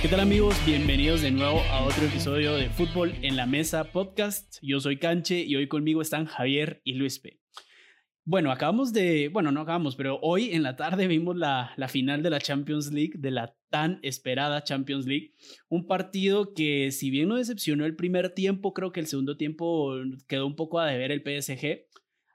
¿Qué tal amigos? Bienvenidos de nuevo a otro episodio de Fútbol en la Mesa podcast. Yo soy Canche y hoy conmigo están Javier y Luis P. Bueno, acabamos de, bueno, no acabamos, pero hoy en la tarde vimos la, la final de la Champions League, de la tan esperada Champions League. Un partido que si bien no decepcionó el primer tiempo, creo que el segundo tiempo quedó un poco a deber el PSG.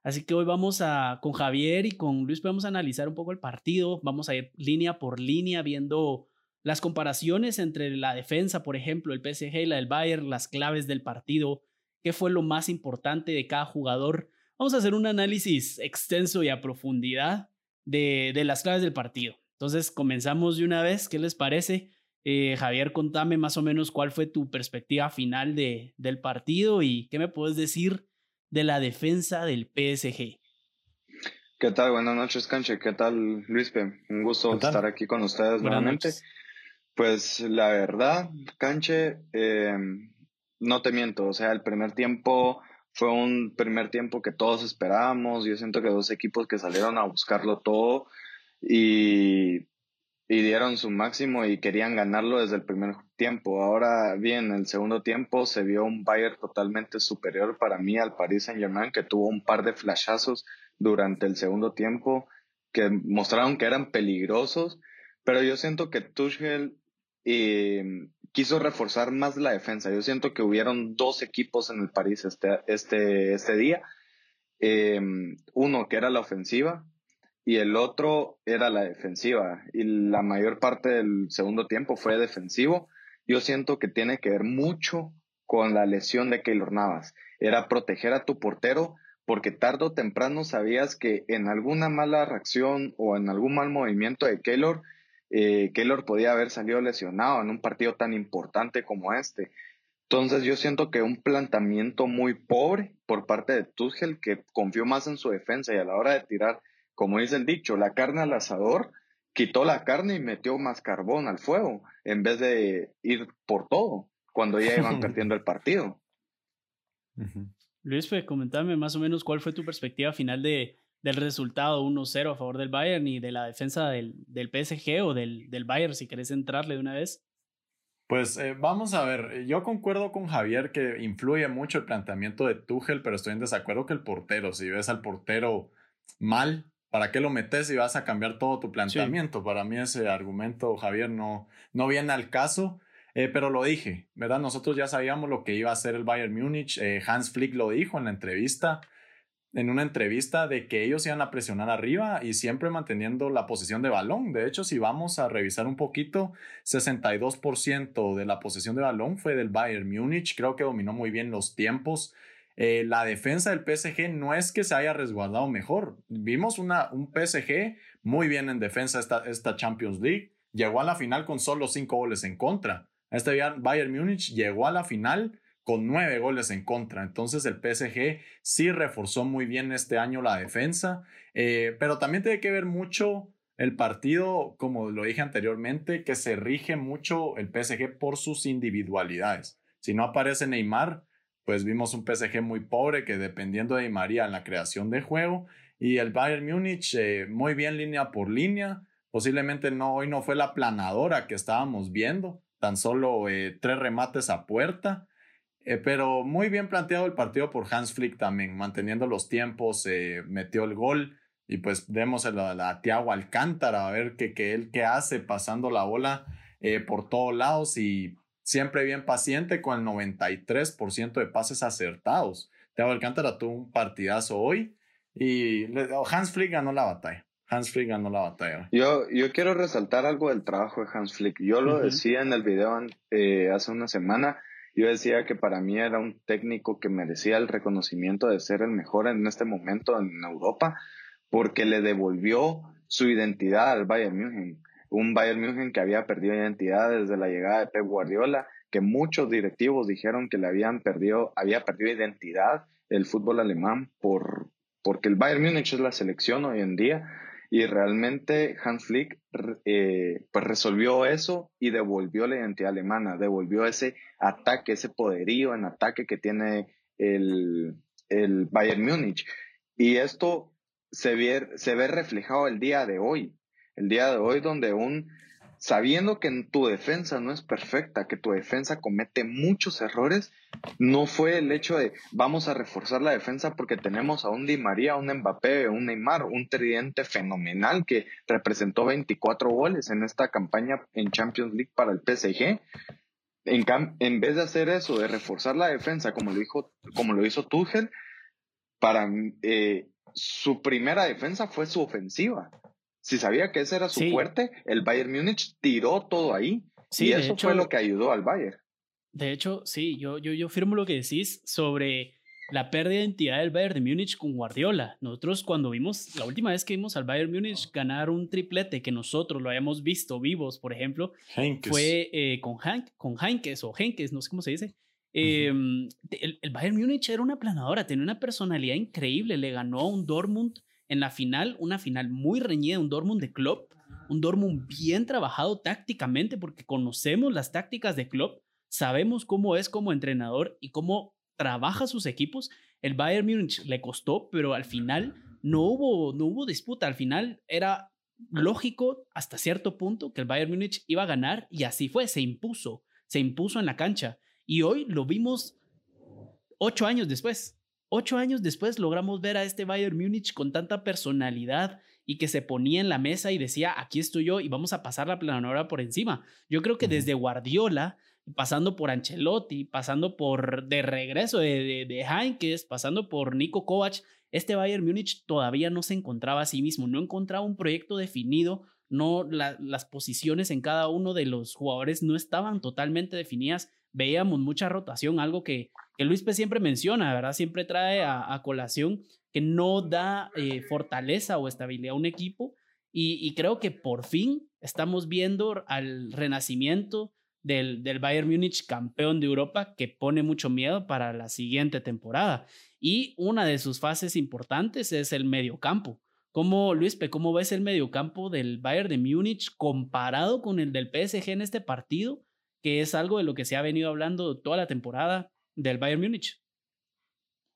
Así que hoy vamos a, con Javier y con Luis, vamos a analizar un poco el partido, vamos a ir línea por línea viendo las comparaciones entre la defensa, por ejemplo, el PSG y la del Bayern, las claves del partido, qué fue lo más importante de cada jugador. Vamos a hacer un análisis extenso y a profundidad de, de las claves del partido. Entonces, comenzamos de una vez. ¿Qué les parece? Eh, Javier, contame más o menos cuál fue tu perspectiva final de, del partido y qué me puedes decir de la defensa del PSG. ¿Qué tal? Buenas noches, Canche. ¿Qué tal, Luispe? Un gusto estar aquí con ustedes nuevamente. Pues la verdad, Canche, eh, no te miento, o sea, el primer tiempo fue un primer tiempo que todos esperábamos, yo siento que dos equipos que salieron a buscarlo todo y, dieron su máximo y querían ganarlo desde el primer tiempo. Ahora bien, el segundo tiempo se vio un Bayern totalmente superior para mí al Paris Saint Germain que tuvo un par de flashazos durante el segundo tiempo que mostraron que eran peligrosos, pero yo siento que Tuchel y quiso reforzar más la defensa. Yo siento que hubieron dos equipos en el París este, este, este día. Em, uno que era la ofensiva y el otro era la defensiva. Y la mayor parte del segundo tiempo fue defensivo. Yo siento que tiene que ver mucho con la lesión de Keylor Navas. Era proteger a tu portero porque tarde o temprano sabías que en alguna mala reacción o en algún mal movimiento de Keylor eh, Keylor podía haber salido lesionado en un partido tan importante como este. Entonces yo siento que un planteamiento muy pobre por parte de Tuchel que confió más en su defensa y a la hora de tirar, como dice el dicho, la carne al asador, quitó la carne y metió más carbón al fuego en vez de ir por todo cuando ya iban perdiendo el partido. Luis, pues comentame más o menos cuál fue tu perspectiva final de, del resultado 1-0 a favor del Bayern y de la defensa del, del PSG o del, del, Bayern, si querés entrarle de una vez. Pues eh, vamos a ver, yo concuerdo con Javier que influye mucho el planteamiento de Tuchel, pero estoy en desacuerdo que el portero, si ves al portero mal, ¿para qué lo metes y vas a cambiar todo tu planteamiento? Para mí ese argumento, Javier, no, no viene al caso. Eh, pero lo dije, ¿verdad? Nosotros ya sabíamos lo que iba a hacer el Bayern Múnich. Eh, Hans Flick lo dijo en la entrevista en una entrevista de que ellos iban a presionar arriba y siempre manteniendo la posición de balón. De hecho, si vamos a revisar un poquito, 62% de la posesión de balón fue del Bayern Múnich. Creo que dominó muy bien los tiempos. Eh, la defensa del PSG no es que se haya resguardado mejor. Vimos una, un PSG muy bien en defensa esta, esta Champions League. Llegó a la final con solo cinco goles en contra. Este Bayern Múnich llegó a la final con nueve goles en contra. Entonces el PSG sí reforzó muy bien este año la defensa, eh, pero también tiene que ver mucho el partido, como lo dije anteriormente, que se rige mucho el PSG por sus individualidades. Si no aparece Neymar, pues vimos un PSG muy pobre que dependiendo de María en la creación de juego y el Bayern Múnich eh, muy bien línea por línea. Posiblemente no, hoy no fue la planadora que estábamos viendo, tan solo eh, tres remates a puerta eh, pero muy bien planteado el partido por Hans Flick también, manteniendo los tiempos, eh, metió el gol y pues demos a, la, Tiago Alcántara a ver qué que él qué hace pasando la bola eh, por todos lados y siempre bien paciente con el 93% de pases acertados. Tiago Alcántara tuvo un partidazo hoy y Hans Flick ganó la batalla. Hans Flick ganó la batalla. Yo, yo quiero resaltar algo del trabajo de Hans Flick. Yo lo decía en el video hace una semana yo decía que para mí era un técnico que merecía el reconocimiento de ser el mejor en este momento en Europa, porque le devolvió su identidad al Bayern München. Un Bayern München que había perdido identidad desde la llegada de Pep Guardiola, que muchos directivos dijeron que le habían perdido, había perdido identidad el fútbol alemán por, porque el Bayern Múnich es la selección hoy en día y realmente Hans Flick eh, pues resolvió eso y devolvió la identidad alemana, devolvió ese ataque, ese poderío en ataque que tiene el, el Bayern Múnich. Y esto se ve, se ve reflejado el día de hoy. El día de hoy donde un sabiendo que tu defensa no es perfecta, que tu defensa comete muchos errores, no fue el hecho de vamos a reforzar la defensa porque tenemos a un Di María, un Mbappé, un Neymar, un tridente fenomenal que representó 24 goles en esta campaña en Champions League para el PSG. En, en vez de hacer eso, de reforzar la defensa como lo, dijo, como lo hizo Tuchel, para eh, su primera defensa fue su ofensiva. Si sabía que ese era su fuerte, el Bayern Múnich tiró todo ahí. y eso fue lo que ayudó al Bayern. De hecho, sí, yo, yo, yo firmo lo que decís sobre la pérdida de identidad del Bayern de Múnich con Guardiola. Nosotros cuando vimos, la última vez que vimos al Bayern Múnich ganar un triplete que nosotros lo habíamos visto vivos, por ejemplo, fue eh, con, Hank, con Heinkes o Henkes, no sé cómo se dice. Em, el, el, Bayern Múnich era una planadora, tenía una personalidad increíble, le ganó a un Dortmund en la final, una final muy reñida, un Dortmund de Klopp, un Dortmund bien trabajado tácticamente porque conocemos las tácticas de Klopp, sabemos cómo es como entrenador y cómo trabaja sus equipos. El Bayern Múnich le costó, pero al final no hubo, no hubo disputa, al final era lógico hasta cierto punto que el Bayern Múnich iba a ganar y así fue, se impuso, se impuso en la cancha. Y hoy lo vimos ocho años después. Ocho años después logramos ver a este Bayern Múnich con tanta personalidad y que se ponía en la mesa y decía, aquí estoy yo y vamos a pasar la planadora por encima. Yo creo que desde Guardiola, pasando por Ancelotti, pasando por de regreso de, de, Heinkes, pasando por Nico Kovac, este Bayern Múnich todavía no se encontraba a sí mismo, no encontraba un proyecto definido, no las posiciones en cada uno de los jugadores no estaban totalmente definidas veíamos mucha rotación, algo que, que Luis P. siempre menciona, ¿verdad? Siempre trae a, colación que no da eh, fortaleza o estabilidad a un equipo. Y, creo que por fin estamos viendo al renacimiento del, del Bayern Múnich campeón de Europa que pone mucho miedo para la siguiente temporada. Y una de sus fases importantes es el mediocampo. ¿Cómo, Luis P., cómo ves el mediocampo del Bayern de Múnich comparado con el del PSG en este partido? que es algo de lo que se ha venido hablando toda la temporada del Bayern Múnich.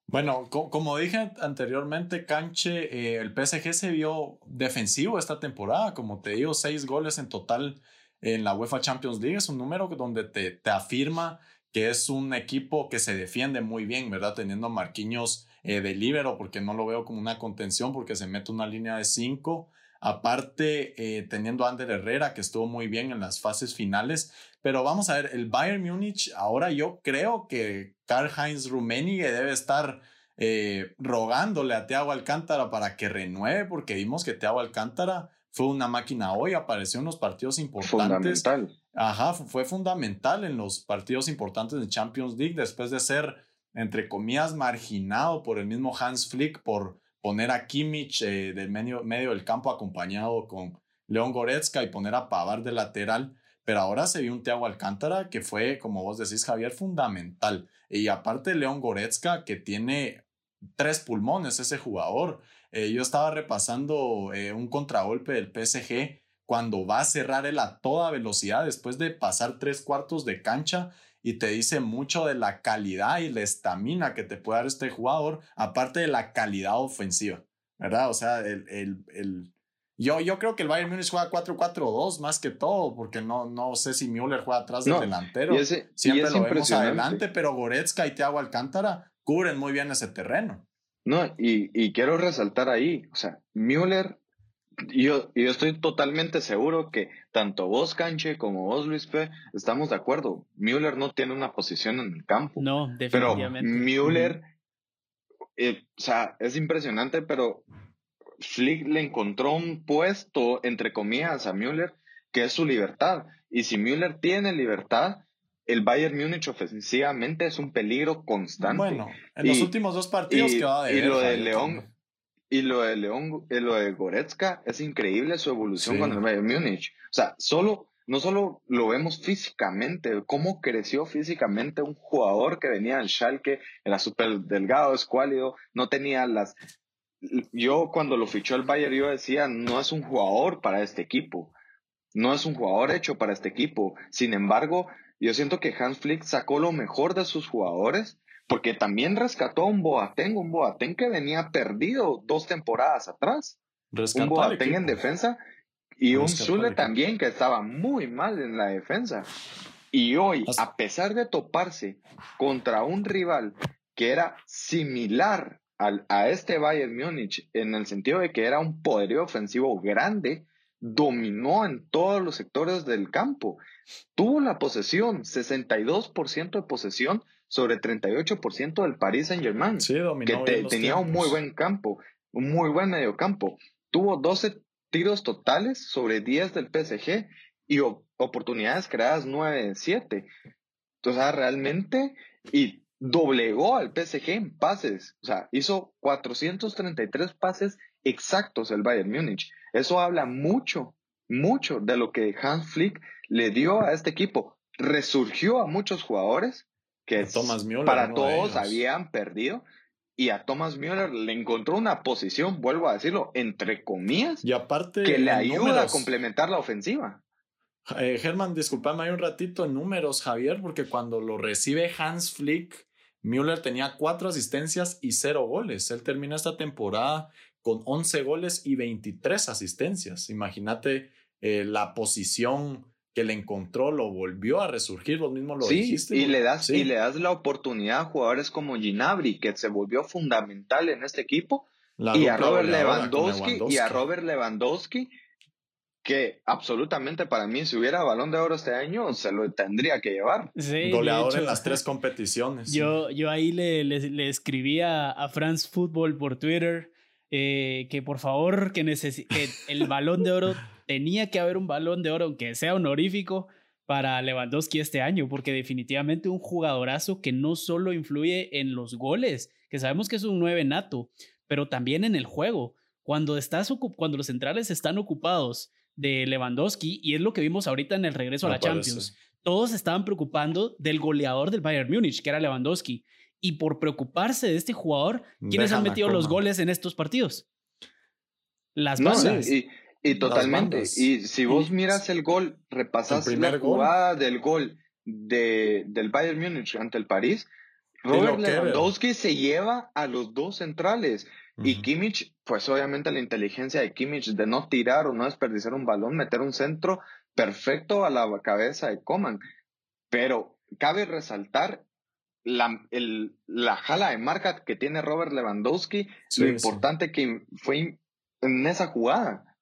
Bueno, como dije anteriormente, Canche, eh, el PSG se vio defensivo esta temporada. Como te digo, seis goles en total en la UEFA Champions League. Es un número donde te, te afirma que es un equipo que se defiende muy bien, ¿verdad? Teniendo Marquinhos eh, de libero, porque no lo veo como una contención, porque se mete una línea de cinco. Aparte, eh, teniendo a Ander Herrera, que estuvo muy bien en las fases finales. Pero vamos a ver, el Bayern Múnich, ahora yo creo que Karl-Heinz Rummenigge debe estar eh, rogándole a Thiago Alcántara para que renueve, porque vimos que Thiago Alcántara fue una máquina hoy, apareció en los partidos importantes. Fundamental. Ajá, fue fundamental en los partidos importantes de Champions League después de ser, entre comillas, marginado por el mismo Hans Flick por poner a Kimmich eh, del medio, medio del campo acompañado con León Goretzka y poner a Pavar de lateral. Pero ahora se vio un Thiago Alcántara que fue, como vos decís, Javier, fundamental. Y aparte León Goretzka, que tiene tres pulmones ese jugador. Eh, yo estaba repasando eh, un contragolpe del PSG cuando va a cerrar él a toda velocidad después de pasar tres cuartos de cancha y te dice mucho de la calidad y la estamina que te puede dar este jugador, aparte de la calidad ofensiva, ¿verdad? O sea, el, el, el yo, yo creo que el Bayern Múnich juega 4-4-2 más que todo, porque no, no sé si Müller juega atrás del delantero. Siempre lo vemos adelante, pero Goretzka y Thiago Alcántara cubren muy bien ese terreno. No, y, y quiero resaltar ahí, o sea, Müller yo, yo estoy totalmente seguro que tanto vos, Canche, como vos, Luis P., estamos de acuerdo. Müller no tiene una posición en el campo. No, definitivamente. Pero Müller, eh, o sea, es impresionante, pero Flick le encontró un puesto, entre comillas, a Müller, que es su libertad. Y si Müller tiene libertad, el Bayern Múnich ofensivamente es un peligro constante. Bueno, en los últimos dos partidos que va de Y lo de León, y lo de León, lo de Goretzka, es increíble su evolución con el Bayern Múnich. O sea, solo, no solo lo vemos físicamente, cómo creció físicamente un jugador que venía al Schalke, era súper delgado, escuálido, no tenía las... Yo cuando lo fichó el Bayern yo decía, no es un jugador para este equipo, no es un jugador hecho para este equipo. Sin embargo, yo siento que Hans Flick sacó lo mejor de sus jugadores porque también rescató a un Boateng, un Boateng que venía perdido dos temporadas atrás. un Boateng en defensa Y un Zule también que estaba muy mal en la defensa. Y hoy, a pesar de toparse contra un rival que era similar al, a este Bayern Múnich, en el sentido de que era un poderío ofensivo grande, dominó en todos los sectores del campo. Tuvo la posesión, 62% de posesión sobre 38% del Paris Saint Germain, que tenía un muy buen campo, un muy buen medio campo. Tuvo 12 tiros totales sobre 10 del PSG y oportunidades creadas 9 de 7. Entonces, realmente, y doblegó al PSG en pases, o sea, hizo 433 pases exactos el Bayern Múnich. Eso habla mucho, mucho de lo que Hans Flick le dio a este equipo. Resurgió a muchos jugadores que para todos habían perdido y a Thomas Müller le encontró una posición, vuelvo a decirlo, entre comillas, y aparte, que le ayuda a complementar la ofensiva. Eh, Germán, disculpame hay un ratito en números, Javier, porque cuando lo recibe Hans Flick, Müller tenía cuatro asistencias y cero goles. Él termina esta temporada con 11 goles y 23 asistencias. Imagínate eh, la posición que le encontró, lo volvió a resurgir, lo mismo lo sí, dijiste. Y le, das, y le das la oportunidad a jugadores como Ginabri, que se volvió fundamental en este equipo, y a Robert Lewandowski, y a Robert Lewandowski, que absolutamente para mí, si hubiera balón de oro este año, se lo tendría que llevar. Goleador en las tres competiciones. Yo, yo ahí le, le, escribí a, a France Football por Twitter eh, que por favor, que, que el balón de oro tenía que haber un balón de oro, aunque sea honorífico, para Lewandowski este año, porque definitivamente un jugadorazo que no solo influye en los goles, que sabemos que es un 9 nato, pero también en el juego. Cuando, estás cuando los centrales están ocupados de Lewandowski, y es lo que vimos ahorita en el regreso a la Champions, todos estaban preocupando del goleador del Bayern Múnich, que era Lewandowski. Y por preocuparse de este jugador, ¿quiénes han metido los goles en estos partidos? Las bandas. Y totalmente. Y si vos miras el gol, repasas la jugada del gol de, del Bayern Múnich ante el París, Robert Lewandowski se lleva a los dos centrales. Y Kimmich, pues obviamente la inteligencia de Kimmich de no tirar o no desperdiciar un balón, meter un centro perfecto a la cabeza de Coman. Pero cabe resaltar la, el, la jala de marca que tiene Robert Lewandowski, lo importante que fue en esa jugada.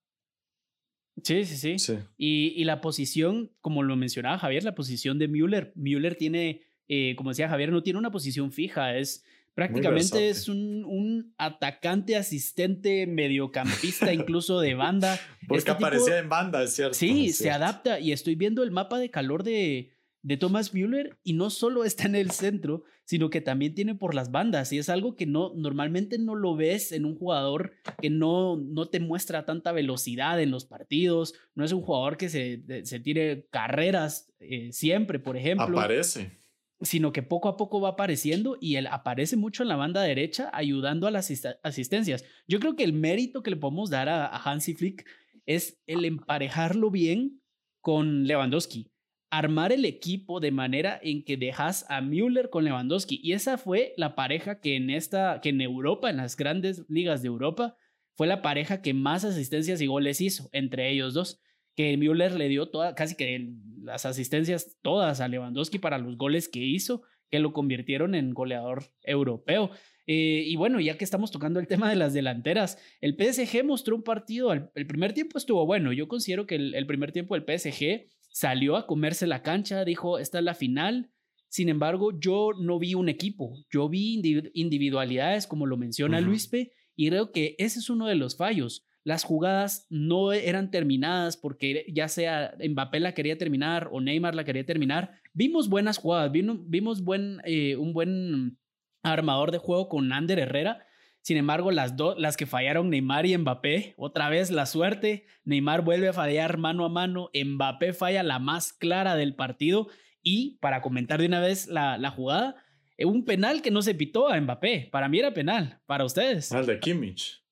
Sí, sí, sí. Y, la posición, como lo mencionaba Javier, la posición de Müller. Müller tiene, eh, como decía Javier, no tiene una posición fija, es prácticamente es un, un, atacante, asistente, mediocampista, incluso de banda. Porque este aparecía en banda, es cierto. Sí, se adapta y estoy viendo el mapa de calor de, de Thomas Müller y no solo está en el centro, sino que también tiene por las bandas y es algo que no normalmente no lo ves en un jugador que no, no te muestra tanta velocidad en los partidos, no es un jugador que se, se tire carreras eh, siempre, por ejemplo. Aparece. Sino que poco a poco va apareciendo y él aparece mucho en la banda derecha ayudando a las asistencias. Yo creo que el mérito que le podemos dar a, a Hansi Flick es el emparejarlo bien con Lewandowski armar el equipo de manera en que dejas a Müller con Lewandowski. Y esa fue la pareja que en esta, que en Europa, en las grandes ligas de Europa, fue la pareja que más asistencias y goles hizo entre ellos dos. Que Müller le dio toda, casi que las asistencias todas a Lewandowski para los goles que hizo, que lo convirtieron en goleador europeo. Eh, y bueno, ya que estamos tocando el tema de las delanteras, el PSG mostró un partido, el, primer tiempo estuvo bueno, yo considero que el, el primer tiempo del PSG salió a comerse la cancha, dijo, esta es la final. Sin embargo, yo no vi un equipo, yo vi individualidades, como lo menciona Luispe, y creo que ese es uno de los fallos. Las jugadas no eran terminadas porque ya sea Mbappé la quería terminar o Neymar la quería terminar. Vimos buenas jugadas, vimos, eh, un buen armador de juego con Ander Herrera, sin embargo, las, dos las que fallaron Neymar y Mbappé, otra vez la suerte, Neymar vuelve a fallar mano a mano, Mbappé falla la más clara del partido y para comentar de una vez la, la jugada, eh, un penal que no se pitó a Mbappé, para mí era penal, para ustedes. El de Kimmich.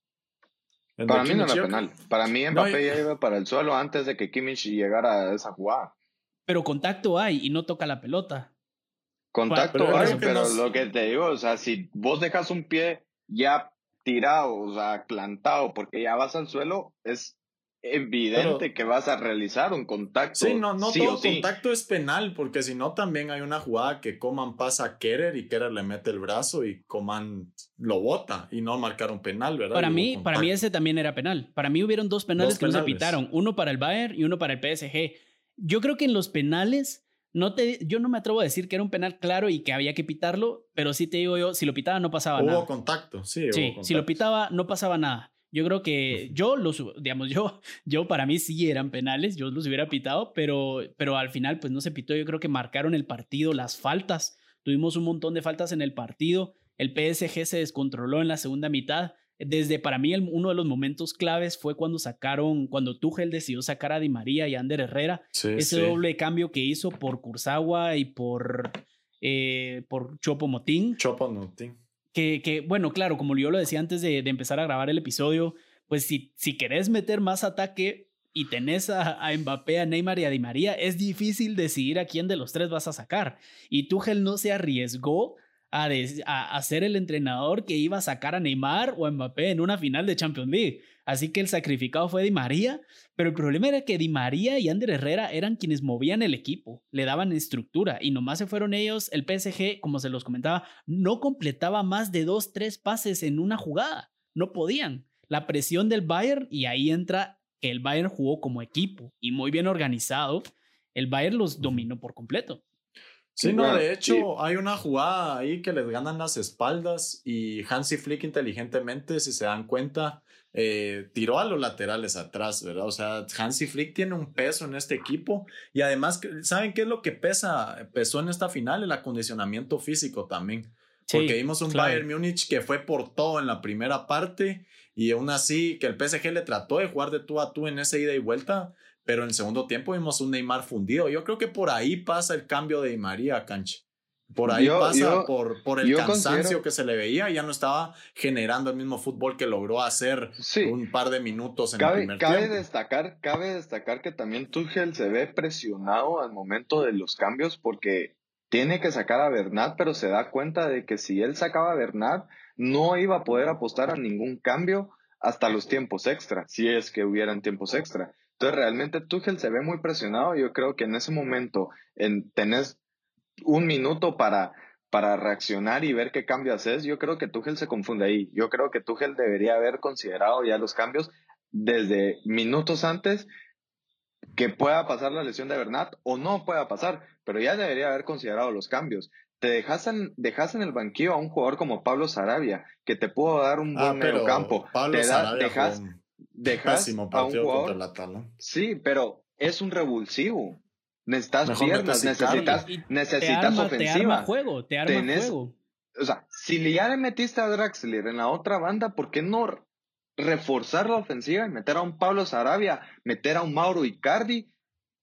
Para mí no era penal, para mí Mbappé ya iba para el suelo antes de que Kimmich llegara a esa jugada. Pero contacto hay y no toca la pelota. Contacto hay, pero lo que te digo, o sea, si vos dejas un pie ya tirado, o sea, plantado, porque ya vas al suelo, es evidente que vas a realizar un contacto. Sí, no, no todo contacto es penal, porque si no también hay una jugada que Coman pasa a Kerer y Kerer le mete el brazo y Coman lo bota y no marcaron penal, ¿verdad? Para mí, para mí ese también era penal. Para mí hubieron dos penales que no se pitaron, uno para el Bayern y uno para el PSG. Yo creo que en los penales no te, yo no me atrevo a decir que era un penal claro y que había que pitarlo, pero sí te digo yo, si lo pitaba no pasaba nada. Hubo contacto, sí. sí, si lo pitaba no pasaba nada. Yo creo que yo los, digamos, yo, yo para mí sí eran penales, yo los hubiera pitado, pero, pero al final pues no se pitó. Yo creo que marcaron el partido, las faltas. Tuvimos un montón de faltas en el partido. El PSG se descontroló en la segunda mitad. Desde para mí uno de los momentos claves fue cuando sacaron, cuando Tuchel decidió sacar a Di María y a Ander Herrera. ese doble cambio que hizo por Kurzawa y por, eh, por Chopo Motín. Chopo Motín que, bueno, claro, como yo lo decía antes de, empezar a grabar el episodio, pues si, si querés meter más ataque y tenés a, Mbappé, a Neymar y a Di María, es difícil decidir a quién de los tres vas a sacar. Y Tuchel no se arriesgó a, a, a, ser el entrenador que iba a sacar a Neymar o a Mbappé en una final de Champions League. Así que el sacrificado fue Di María, pero el problema era que Di María y Ander Herrera eran quienes movían el equipo, le daban estructura y nomás se fueron ellos. El PSG, como se los comentaba, no completaba más de dos, tres pases en una jugada. No podían. La presión del Bayern y ahí entra que el Bayern jugó como equipo y muy bien organizado. El Bayern los dominó por completo. Sí, no, de hecho, hay una jugada ahí que les ganan las espaldas y Hansi Flick inteligentemente, si se dan cuenta, eh, tiró a los laterales atrás, ¿verdad? O sea, Hansi Flick tiene un peso en este equipo y además, ¿saben qué es lo que pesa, pesó en esta final? El acondicionamiento físico también. Porque vimos un Bayern Múnich que fue por todo en la primera parte y aún así que el PSG le trató de jugar de tú a tú en esa ida y vuelta, pero en el segundo tiempo vimos un Neymar fundido. Yo creo que por ahí pasa el cambio de María Canche. Por ahí pasa por, por el cansancio que se le veía, ya no estaba generando el mismo fútbol que logró hacer un par de minutos en cabe, el primer cabe Destacar, cabe destacar que también Tuchel se ve presionado al momento de los cambios porque tiene que sacar a Bernat, pero se da cuenta de que si él sacaba a Bernat, no iba a poder apostar a ningún cambio hasta los tiempos extra, si es que hubieran tiempos extra. Entonces realmente Tuchel se ve muy presionado. Yo creo que en ese momento en, tenés un minuto para, para reaccionar y ver qué cambio haces, yo creo que Tuchel se confunde ahí. Yo creo que Tuchel debería haber considerado ya los cambios desde minutos antes que pueda pasar la lesión de Bernat o no pueda pasar, pero ya debería haber considerado los cambios. Te dejas en, dejas en el banquillo a un jugador como Pablo Sarabia, que te pudo dar un buen ah, medio campo. Pablo te Sarabia dejas, dejas a un jugador, contra Sí, pero es un revulsivo. Necesitas piernas, necesitas, necesitas ofensiva. Te arma juego, te arma juego. O sea, si ya le metiste a Draxler en la otra banda, ¿por qué no reforzar la ofensiva y meter a un Pablo Sarabia, meter a un Mauro Icardi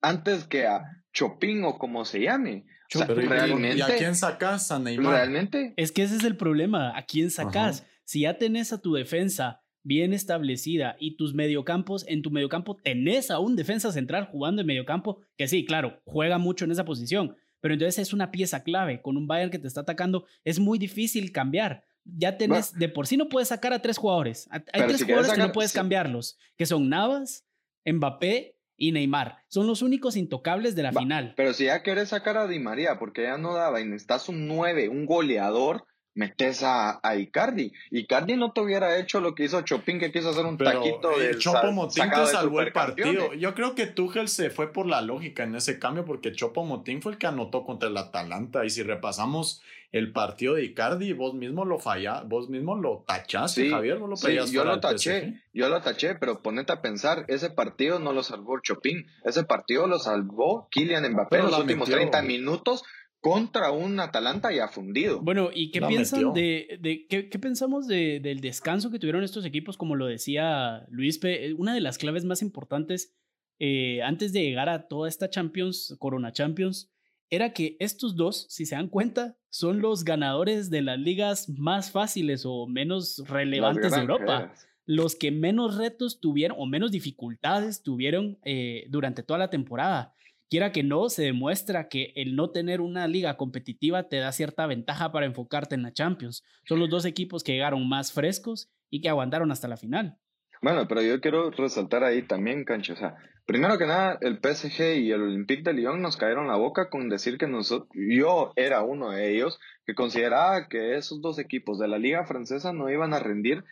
antes que a Chopin o como se llame? O sea, realmente, ¿Y a quién sacas a Neymar? Realmente. Es que ese es el problema. ¿A quién sacas? Si ya tenés a tu defensa bien establecida y tus mediocampos, en tu mediocampo tenés a un defensa central jugando en mediocampo, que sí, claro, juega mucho en esa posición, pero entonces es una pieza clave. Con un Bayern que te está atacando, es muy difícil cambiar. Ya tenés, de por sí no puedes sacar a tres jugadores. Hay tres jugadores que no puedes cambiarlos, que son Navas, Mbappé y Neymar. Son los únicos intocables de la final. Pero si ya quieres sacar a Di María, porque ya no daba y necesitas un 9, un goleador, metes a, a, Icardi. Icardi no te hubiera hecho lo que hizo Chopin, que quiso hacer un taquito de Chopo Motín te salvó el partido. Yo creo que Tuchel se fue por la lógica en ese cambio, porque Chopo Motín fue el que anotó contra el Atalanta. Y si repasamos el partido de Icardi, vos mismo lo falla, vos mismo lo tachaste, Javier, no lo sí, yo lo taché, yo lo taché, pero ponete a pensar, ese partido no lo salvó Chopin, ese partido lo salvó Kylian Mbappé en los últimos 30 minutos contra un Atalanta ya fundido. Bueno, ¿y qué piensan de, de qué, qué, pensamos de, del descanso que tuvieron estos equipos? Como lo decía Luis, eh, una de las claves más importantes eh, antes de llegar a toda esta Champions, Corona Champions, era que estos dos, si se dan cuenta, son los ganadores de las ligas más fáciles o menos relevantes de Europa. Los que menos retos tuvieron o menos dificultades tuvieron eh, durante toda la temporada quiera que no, se demuestra que el no tener una liga competitiva te da cierta ventaja para enfocarte en la Champions. Son los dos equipos que llegaron más frescos y que aguantaron hasta la final. Bueno, pero yo quiero resaltar ahí también, Cancho. O sea, primero que nada, el PSG y el Olympique de Lyon nos cayeron la boca con decir que nosotros, yo era uno de ellos que consideraba que esos dos equipos de la Liga Francesa no iban a rendir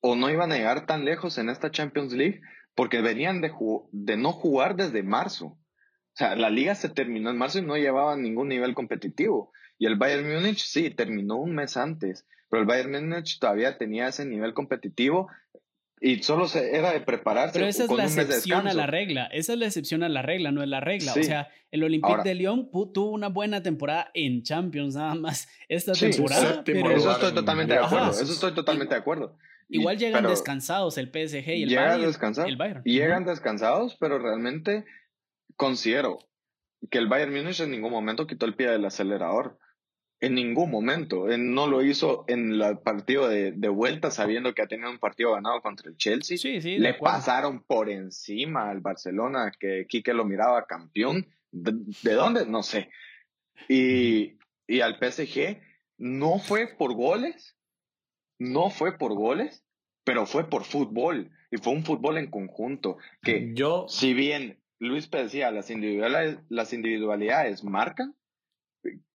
o no iban a llegar tan lejos en esta Champions League porque venían de, de no jugar desde marzo. O sea, la liga se terminó en marzo y no llevaba ningún nivel competitivo. Y el Bayern Múnich sí, terminó un mes antes, pero el Bayern Múnich todavía tenía ese nivel competitivo y solo se, era de prepararse. Pero esa es la excepción a la regla. Esa es la excepción a la regla, no es la regla. O sea, el Olympique de Lyon tuvo una buena temporada en Champions nada más esta temporada. Pero... Eso estoy totalmente de acuerdo. Eso estoy totalmente de acuerdo. Igual llegan descansados el PSG y el, Bayern, el Bayern. Llegan descansados, pero realmente considero que el Bayern Múnich en ningún momento quitó el pie del acelerador. En ningún momento. Él no lo hizo en el partido de, vuelta sabiendo que ha tenido un partido ganado contra el Chelsea. Sí, sí, Le pasaron por encima al Barcelona, que Quique lo miraba campeón. ¿De, dónde? No sé. Y, y al PSG no fue por goles, no fue por goles, pero fue por fútbol. Y fue un fútbol en conjunto. Que yo, si bien Luis decía, las individualidades, las individualidades marcan,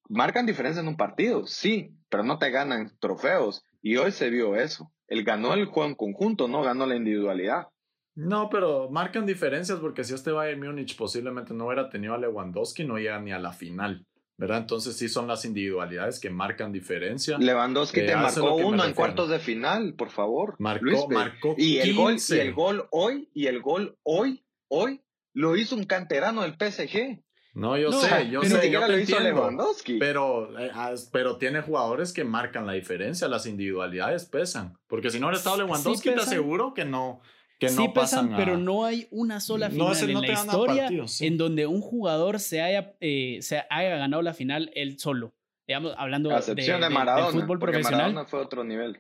marcan diferencia en un partido, sí, pero no te ganan trofeos. Y hoy se vio eso. Él ganó el juego en conjunto, no ganó la individualidad. No, pero marcan diferencias porque si este Bayern Múnich posiblemente no hubiera tenido a Lewandowski, no llega ni a la final. ¿verdad? Entonces sí son las individualidades que marcan diferencia. Lewandowski te marcó uno en cuartos de final, por favor. Marcó, marcó y el gol y el gol hoy y el gol hoy hoy lo hizo un canterano del PSG. No, yo sé, yo sé, yo te entiendo, pero, eh, pero tiene jugadores que marcan la diferencia, las individualidades pesan, porque si no hubiera estado Lewandowski te aseguro que no, que sí pesan, pero no hay una sola final en la historia en donde un jugador se haya, eh, se haya ganado la final él solo. Digamos, hablando de, de, fútbol profesional. Maradona fue otro nivel.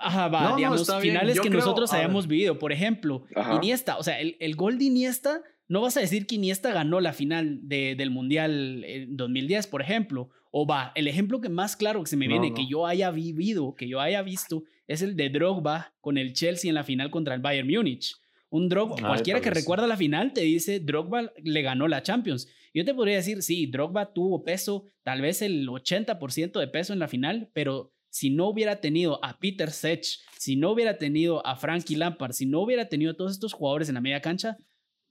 Ajá, va, digamos, finales que nosotros hayamos vivido. Por ejemplo, Iniesta, o sea, el, el, gol de Iniesta, no vas a decir que Iniesta ganó la final de, del Mundial en 2010, por ejemplo. O va, el ejemplo que más claro que se me viene, que yo haya vivido, que yo haya visto, es el de Drogba con el Chelsea en la final contra el Bayern Múnich. Un Drogba, cualquiera que recuerda la final te dice Drogba le ganó la Champions. Yo te podría decir, sí, Drogba tuvo peso, tal vez el 80% de peso en la final, pero si no hubiera tenido a Peter Sech, si no hubiera tenido a Frankie Lampard, si no hubiera tenido a todos estos jugadores en la media cancha,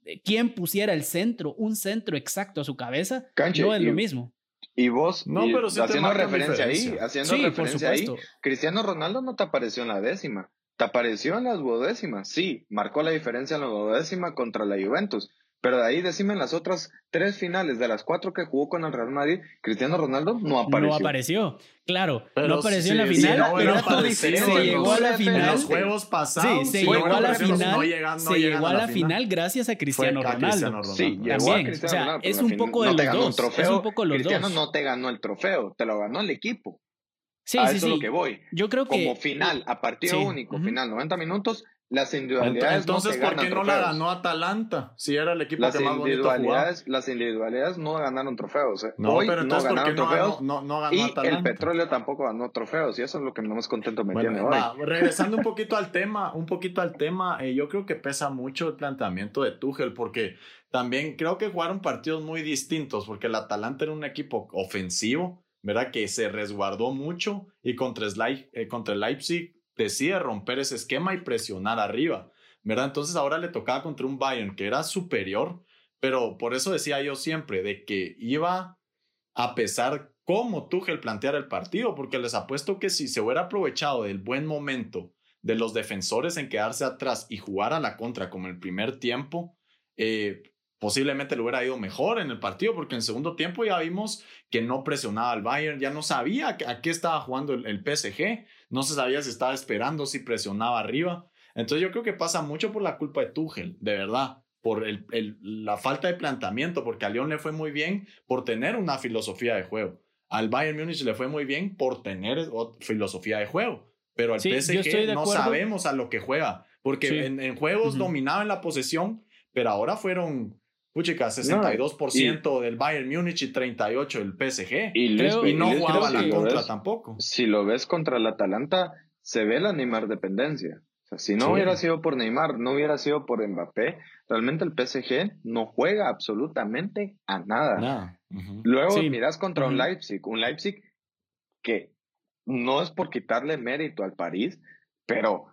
eh, ¿quién pusiera el centro, un centro exacto a su cabeza? no es lo mismo. Y vos, no, pero haciendo referencia ahí, haciendo referencia ahí, Cristiano Ronaldo no te apareció en la décima, te apareció en las duodécimas, sí, marcó la diferencia en la duodécima contra la Juventus, pero de ahí decime en las otras tres finales de las cuatro que jugó con el Real Madrid, Cristiano Ronaldo no apareció. No apareció, claro, no apareció en la final, pero se llegó a la final. En los juegos pasados. Sí, se llegó a la final. se llegó a la final gracias a Cristiano Ronaldo. Sí, llegó a Cristiano o sea, Ronaldo. Es un poco de los dos. Trofeo, es un poco los Cristiano no te ganó el trofeo, te lo ganó el equipo. Sí, a sí, eso sí. es lo que voy. Yo creo que como final, a partido único, final 90 minutos, las individualidades Entonces, no ¿por qué no la ganó Atalanta? Si era el equipo que más bonito jugaba. Las individualidades no ganaron trofeos. ¿eh? No, pero entonces, no ¿por qué trofeos. No, no, ganó y Atalanta? el petróleo tampoco ganó trofeos. Y eso es lo que más contento me tiene hoy. regresando un poquito al tema, un poquito al tema, eh, yo creo que pesa mucho el planteamiento de Tuchel porque también creo que jugaron partidos muy distintos porque el Atalanta era un equipo ofensivo, ¿verdad? Que se resguardó mucho y contra, eh, contra Leipzig decide romper ese esquema y presionar arriba. ¿verdad? Entonces ahora le tocaba contra un Bayern que era superior, pero por eso decía yo siempre de que iba a pesar cómo Tuchel planteara el partido, porque les apuesto que si se hubiera aprovechado del buen momento de los defensores en quedarse atrás y jugar a la contra como el primer tiempo, eh, posiblemente le hubiera ido mejor en el partido, porque en el segundo tiempo ya vimos que no presionaba al Bayern, ya no sabía a qué estaba jugando el, el PSG, no se sabía si estaba esperando, si presionaba arriba. Entonces yo creo que pasa mucho por la culpa de Tuchel, de verdad, por el, la falta de planteamiento, porque a León le fue muy bien por tener una filosofía de juego. Al Bayern Múnich le fue muy bien por tener filosofía de juego. Pero al PSG no sabemos a lo que juega, porque en, juegos dominaban la posesión, pero ahora fueron Puchica, 62% del Bayern Múnich y 38% del PSG. Y, no jugaba la contra tampoco. Si lo ves contra el Atalanta, se ve la Neymar dependencia. si no hubiera sido por Neymar, no hubiera sido por Mbappé, realmente el PSG no juega absolutamente a nada. Luego miras contra un Leipzig, un Leipzig que no es por quitarle mérito al París, pero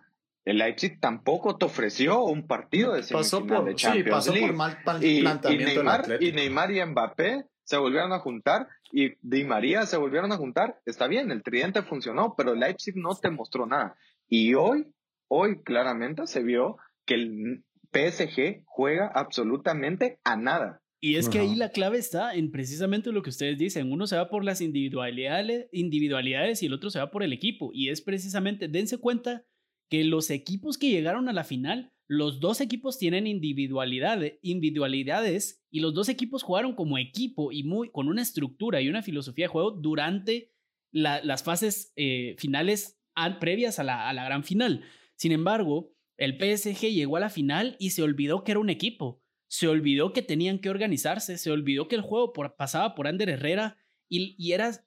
el Leipzig tampoco te ofreció un partido de semifinal de Champions sí, pasó Por mal y, Neymar, y Neymar y Mbappé se volvieron a juntar y Di María se volvieron a juntar. Está bien, el tridente funcionó, pero Leipzig no te mostró nada. Y hoy hoy claramente se vio que el PSG juega absolutamente a nada. Y es que ahí la clave está en precisamente lo que ustedes dicen. Uno se va por las individualidades, individualidades y el otro se va por el equipo. Y es precisamente, dense cuenta que los equipos que llegaron a la final, los dos equipos tienen individualidades y los dos equipos jugaron como equipo y muy, con una estructura y una filosofía de juego durante las fases eh, finales previas a la, a la gran final. Sin embargo, el PSG llegó a la final y se olvidó que era un equipo. Se olvidó que tenían que organizarse, se olvidó que el juego pasaba por Ander Herrera y, y era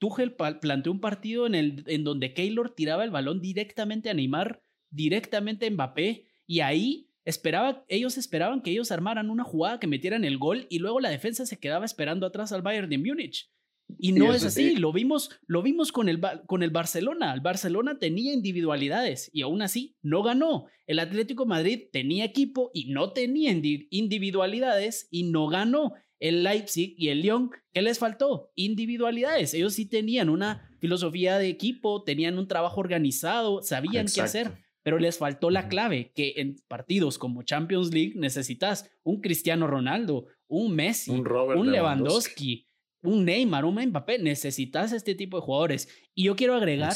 Tuchel planteó un partido en, el, en donde Keylor tiraba el balón directamente a Neymar, directamente a Mbappé, y ahí esperaba, ellos esperaban que ellos armaran una jugada que metieran el gol y luego la defensa se quedaba esperando atrás al Bayern de Múnich. Y no es así, lo vimos, lo vimos con el, con el Barcelona. El Barcelona tenía individualidades y aún así no ganó. El Atlético Madrid tenía equipo y no tenía individualidades y no ganó. El Leipzig y el Lyon, ¿qué les faltó? Individualidades. Ellos sí tenían una filosofía de equipo, tenían un trabajo organizado, sabían qué hacer, pero les faltó la clave, que en partidos como Champions League necesitas un Cristiano Ronaldo, un Messi, un, un Lewandowski un Neymar, un Mbappé, necesitas este tipo de jugadores. Y yo quiero agregar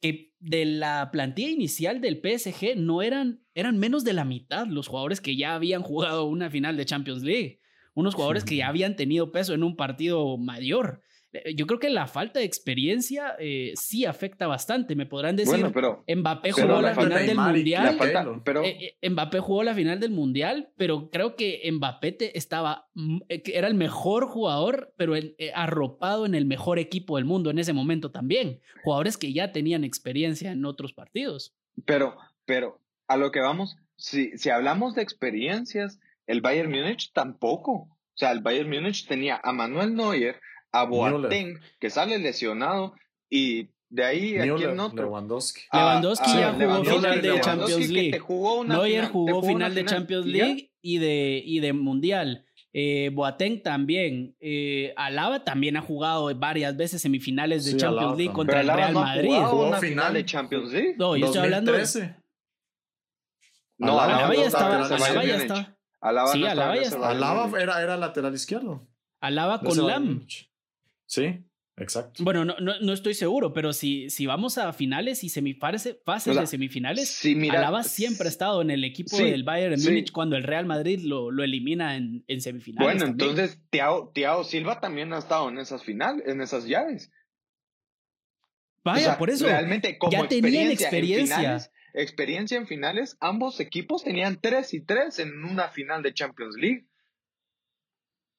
que de la plantilla inicial del PSG no eran, eran menos de la mitad los jugadores que ya habían jugado una final de Champions League, unos jugadores que ya habían tenido peso en un partido mayor. Eh, yo creo que la falta de experiencia eh, sí afecta bastante. Me podrán decir, pero, Mbappé jugó la final del Mundial. pero, eh, Mbappé jugó la final del Mundial, pero creo que Mbappé estaba, era el mejor jugador, pero arropado en el mejor equipo del mundo en ese momento también. Jugadores que ya tenían experiencia en otros partidos. Pero, pero, a lo que vamos, si, si hablamos de experiencias, el Bayern Múnich tampoco. O sea, el Bayern Múnich tenía a Manuel Neuer, a Boateng, que sale lesionado, y de ahí a quién no. Lewandowski. Lewandowski ya jugó final de Champions League. Neuer jugó final de Champions League y de, y de Mundial. Eh, Boateng también. Eh, Alaba también ha jugado varias veces semifinales de Champions League contra el Real Madrid. Jugó una final de Champions League. No, yo estoy hablando. No, Alaba, ya estaba. Alaba ya estaba. Alaba, sí, Alaba. Alaba era, era lateral izquierdo. Alaba con Lam. Sí, exacto. Bueno, no, no, estoy seguro, pero si, si vamos a finales y semifases, fases de semifinales, Alaba siempre ha estado en el equipo del Bayern de Múnich cuando el Real Madrid lo, lo elimina en, en, semifinales. Bueno, entonces Thiago, Silva también ha estado en esas finales, en esas llaves. Vaya, por eso. Realmente, como ya tenían experiencia. Experiencia en finales, ambos equipos tenían 3 y 3 en una final de Champions League.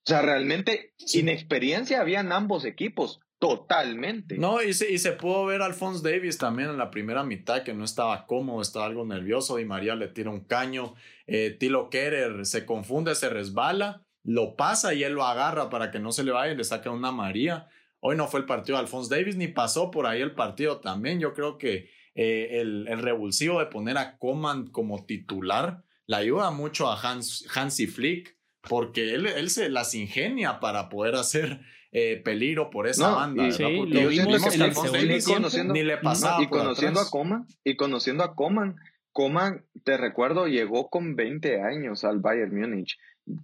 O sea, realmente inexperiencia habían ambos equipos, totalmente. No, y se, y se pudo ver a Alphonse Davis también en la primera mitad, que no estaba cómodo, estaba algo nervioso, y María le tira un caño, eh, Tilo Kerer se confunde, se resbala, lo pasa y él lo agarra para que no se le vaya y le saca una María. Hoy no fue el partido de Alphonse Davis, ni pasó por ahí el partido también. Yo creo que eh, el, el, revulsivo de poner a Coman como titular le ayuda mucho a Hans, Hansi Flick porque él, él se las ingenia para poder hacer eh, peligro por esa banda. Sí, lo vimos en el segundo ni le pasaba y conociendo a Coman y conociendo a Coman, Coman, te recuerdo, llegó con 20 años al Bayern Múnich,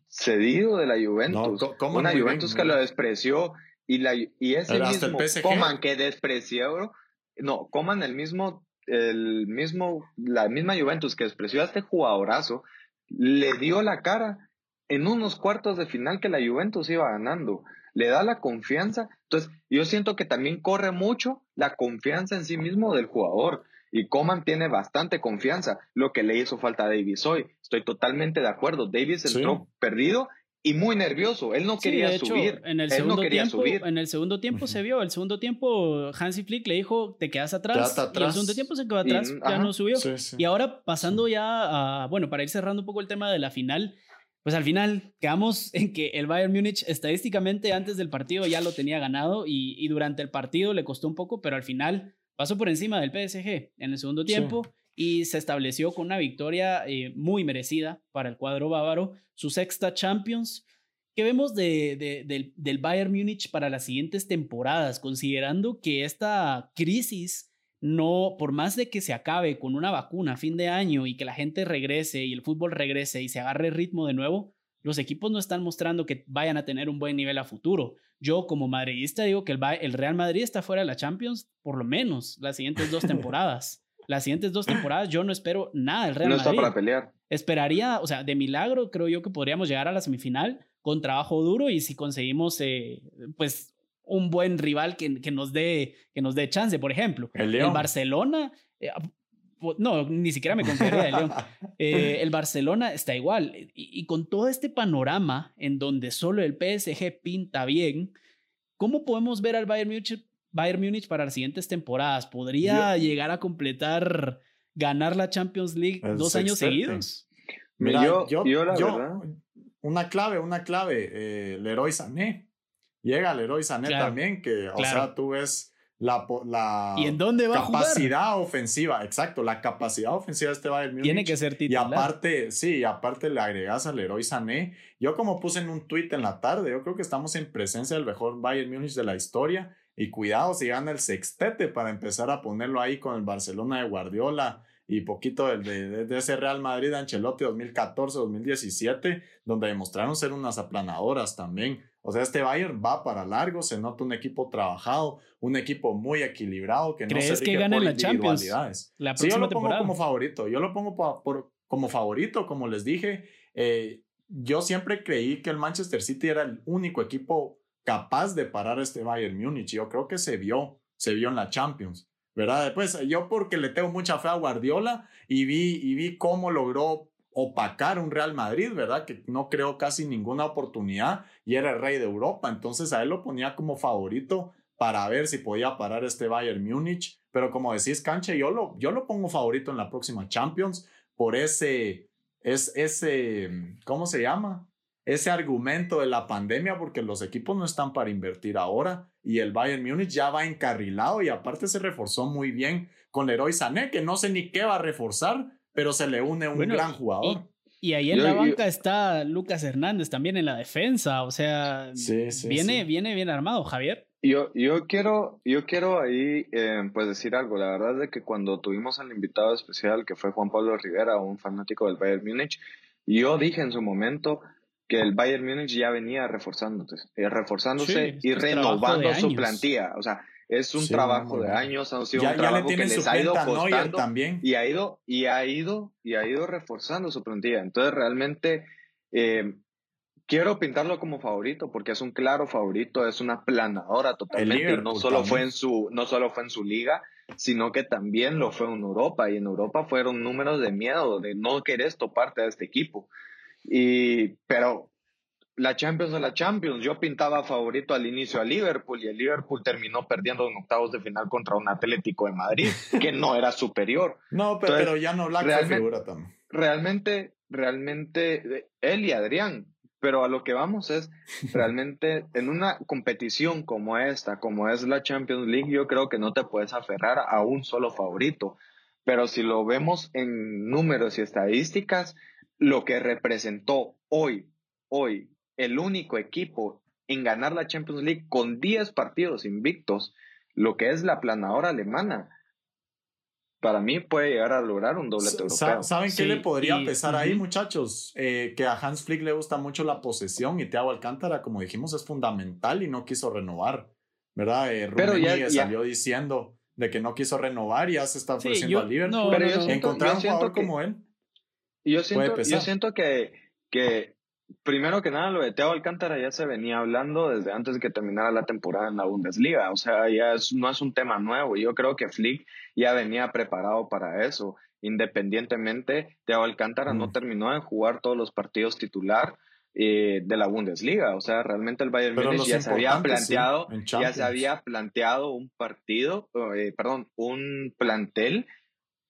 cedido de la Juventus, una Juventus que lo despreció y la y ese mismo Coman que despreció, no, Coman el mismo el mismo la misma Juventus que despreció a este jugadorazo le dio la cara en unos cuartos de final que la Juventus iba ganando. Le da la confianza. Entonces, yo siento que también corre mucho la confianza en sí mismo del jugador. Y Coman tiene bastante confianza, lo que le hizo falta a Davis hoy. Estoy totalmente de acuerdo. Davis entró perdido y muy nervioso. Él no quería subir. En el segundo tiempo, En el segundo tiempo se vio. El segundo tiempo, Hansi Flick le dijo: Te quedas atrás. Y el segundo tiempo se quedó atrás, ya no subió. Y ahora, pasando ya a. Bueno, para ir cerrando un poco el tema de la final. Pues al final quedamos en que el Bayern Múnich estadísticamente antes del partido ya lo tenía ganado y, durante el partido le costó un poco, pero al final pasó por encima del PSG en el segundo tiempo y se estableció con una victoria eh, muy merecida para el cuadro bávaro, su sexta Champions. ¿Qué vemos de, del, Bayern Múnich para las siguientes temporadas, considerando que esta crisis no, por más de que se acabe con una vacuna a fin de año y que la gente regrese y el fútbol regrese y se agarre ritmo de nuevo, los equipos no están mostrando que vayan a tener un buen nivel a futuro. Yo como madridista digo que el Real Madrid está fuera de la Champions por lo menos las siguientes dos temporadas las siguientes dos temporadas yo no espero nada del Real Madrid. No está para pelear. Esperaría, o sea, de milagro creo yo que podríamos llegar a la semifinal con trabajo duro y si conseguimos, eh, pues, un buen rival que, que, nos dé, que nos dé chance, por ejemplo. El, León. Barcelona, eh, no, ni siquiera me confiaría de León. Eh, el Barcelona está igual. Y, y, con todo este panorama en donde solo el PSG pinta bien, ¿cómo podemos ver al Bayern Múnich Bayern Múnich para las siguientes temporadas? ¿Podría llegar a completar, ganar la Champions League dos años seguidos? Mira, yo, yo, la verdad. Una clave, una clave, eh, Leroy Sané. Llega Leroy Sané también, que, o sea, tú ves la, la ¿Y en dónde va capacidad ofensiva, exacto, la capacidad ofensiva de este Bayern Múnich. Tiene que ser titular. Y aparte, sí, aparte le agregas al Leroy Sané. Yo como puse en un tweet en la tarde, yo creo que estamos en presencia del mejor Bayern Múnich de la historia y cuidado si gana el sextete para empezar a ponerlo ahí con el Barcelona de Guardiola y poquito de, de, ese Real Madrid Ancelotti 2014-2017, donde demostraron ser unas aplanadoras también. O sea, este Bayern va para largo, se nota un equipo trabajado, un equipo muy equilibrado que no se que gane la Champions la sí, yo lo pongo como favorito, yo lo pongo por, como favorito, como les dije. Eh, yo siempre creí que el Manchester City era el único equipo capaz de parar este Bayern Múnich. Yo creo que se vio, se vio en la Champions, ¿verdad? Después, yo porque le tengo mucha fe a Guardiola y vi, y vi cómo logró opacar un Real Madrid, ¿verdad? Que no creó casi ninguna oportunidad y era el rey de Europa. Entonces a él lo ponía como favorito para ver si podía parar este Bayern Múnich. Pero como decís, Canche, yo lo, yo lo pongo favorito en la próxima Champions por ese, es, ese, ¿cómo se llama? Ese argumento de la pandemia porque los equipos no están para invertir ahora y el Bayern Múnich ya va encarrilado y aparte se reforzó muy bien con Leroy Sané que no sé ni qué va a reforzar, pero se le une un gran jugador. Y, ahí en la banca está Lucas Hernández también en la defensa, o sea, viene, viene bien armado, Javier. Yo, yo quiero, yo quiero ahí eh, pues decir algo. La verdad es de que cuando tuvimos al invitado especial que fue Juan Pablo Rivera, un fanático del Bayern Múnich, yo dije en su momento, que el Bayern Múnich ya venía reforzándose, eh, reforzándose y renovando su plantilla. O sea, es un trabajo de años, ha sido un trabajo que les ha ido costando también. y ha ido y ha ido y ha ido reforzando su plantilla. Entonces realmente eh, quiero pintarlo como favorito porque es un claro favorito, es una planadora totalmente. no solo fue en su no solo fue en su liga, sino que también lo fue en Europa y en Europa fueron números de miedo de no querer toparte a este equipo. Y, pero la Champions es la Champions. Yo pintaba favorito al inicio a Liverpool y el Liverpool terminó perdiendo en octavos de final contra un Atlético de Madrid que no era superior. No, pero, ya no la realmente, Realmente, realmente, él y Adrián. Pero a lo que vamos es, realmente, en una competición como esta, como es la Champions League, yo creo que no te puedes aferrar a un solo favorito. Pero si lo vemos en números y estadísticas, lo que representó hoy, hoy, el único equipo en ganar la Champions League con 10 partidos invictos, lo que es la planadora alemana, para mí puede llegar a lograr un doblete europeo. ¿Saben qué le podría pesar ahí, muchachos? Eh, que a Hans Flick le gusta mucho la posesión y Thiago Alcántara, como dijimos, es fundamental y no quiso renovar, ¿verdad? Eh, Pero ya, salió diciendo de que no quiso renovar y ya se está ofreciendo a Liverpool. pero encontrar un jugador como él. Yo siento, yo siento que, que, primero que nada, lo de Teo Alcántara ya se venía hablando desde antes de que terminara la temporada en la Bundesliga. O sea, ya no es un tema nuevo. Yo creo que Flick ya venía preparado para eso. Independientemente, Teo Alcántara no terminó de jugar todos los partidos titular. eh, de la Bundesliga. O sea, realmente el Bayern Múnich ya se había planteado, ya se había planteado un partido, eh, perdón, un plantel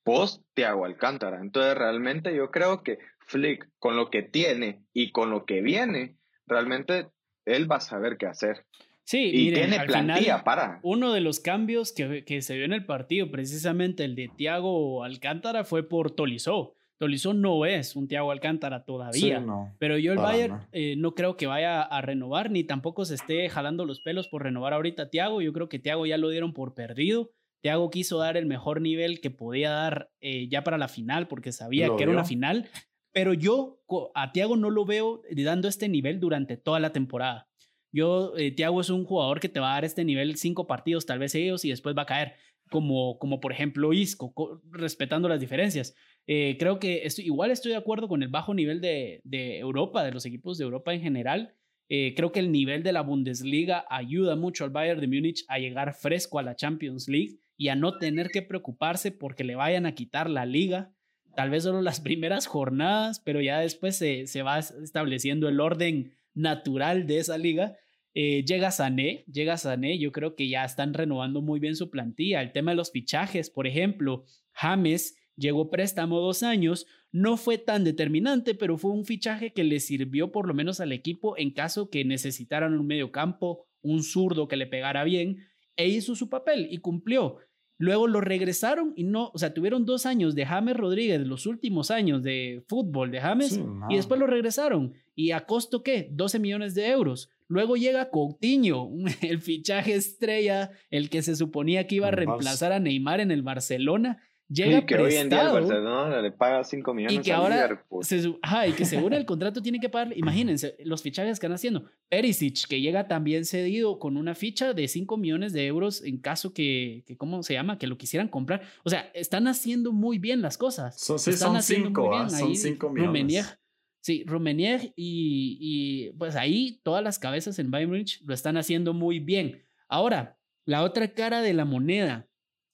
post Thiago Alcántara. Entonces, realmente yo creo que Flick, con lo que tiene y con lo que viene, realmente él va a saber qué hacer. Sí, y tiene plantilla para. Uno de los cambios que, que, se vio en el partido, precisamente el de Thiago Alcántara, fue por Tolizó. Tolizó no es un Thiago Alcántara todavía. pero yo el Bayern eh, no creo que vaya a renovar, ni tampoco se esté jalando los pelos por renovar ahorita a Thiago. Yo creo que Thiago ya lo dieron por perdido. Thiago quiso dar el mejor nivel que podía dar eh, ya para la final, porque sabía que era una final. Pero yo a Thiago no lo veo dando este nivel durante toda la temporada. Yo, eh, Thiago es un jugador que te va a dar este nivel cinco partidos, tal vez ellos, y después va a caer, como, como por ejemplo Isco, respetando las diferencias. Eh, creo que estoy, igual estoy de acuerdo con el bajo nivel de, de Europa, de los equipos de Europa en general. Eh, creo que el nivel de la Bundesliga ayuda mucho al Bayern de Múnich a llegar fresco a la Champions League y a no tener que preocuparse porque le vayan a quitar la liga. Tal vez solo las primeras jornadas, pero ya después se, se va estableciendo el orden natural de esa liga. Eh, llega Sané, llega Sané, yo creo que ya están renovando muy bien su plantilla. El tema de los fichajes, por ejemplo, James llegó préstamo dos años, no fue tan determinante, pero fue un fichaje que le sirvió por lo menos al equipo en caso que necesitaran un medio campo, un zurdo que le pegara bien, e hizo su papel y cumplió. Luego lo regresaron y no, o sea, tuvieron dos años de James Rodríguez, los últimos años de fútbol de James, y después lo regresaron. ¿Y a costo qué? 12 millones de euros. Luego llega Coutinho, el fichaje estrella, el que se suponía que iba a reemplazar a Neymar en el Barcelona, llega que hoy en día el Barcelona le paga 5 millones y que ahora se, ajá, y que según el contrato tiene que pagar imagínense los fichajes que están haciendo. Perisic que llega también cedido con una ficha de 5 millones de euros en caso que, que cómo se llama que lo quisieran comprar. O sea están haciendo muy bien las cosas. Sí, son 5 ah, son 5 millones. Sí, Rumenier y, y, pues ahí todas las cabezas en Bayern Munich lo están haciendo muy bien. Ahora, la otra cara de la moneda,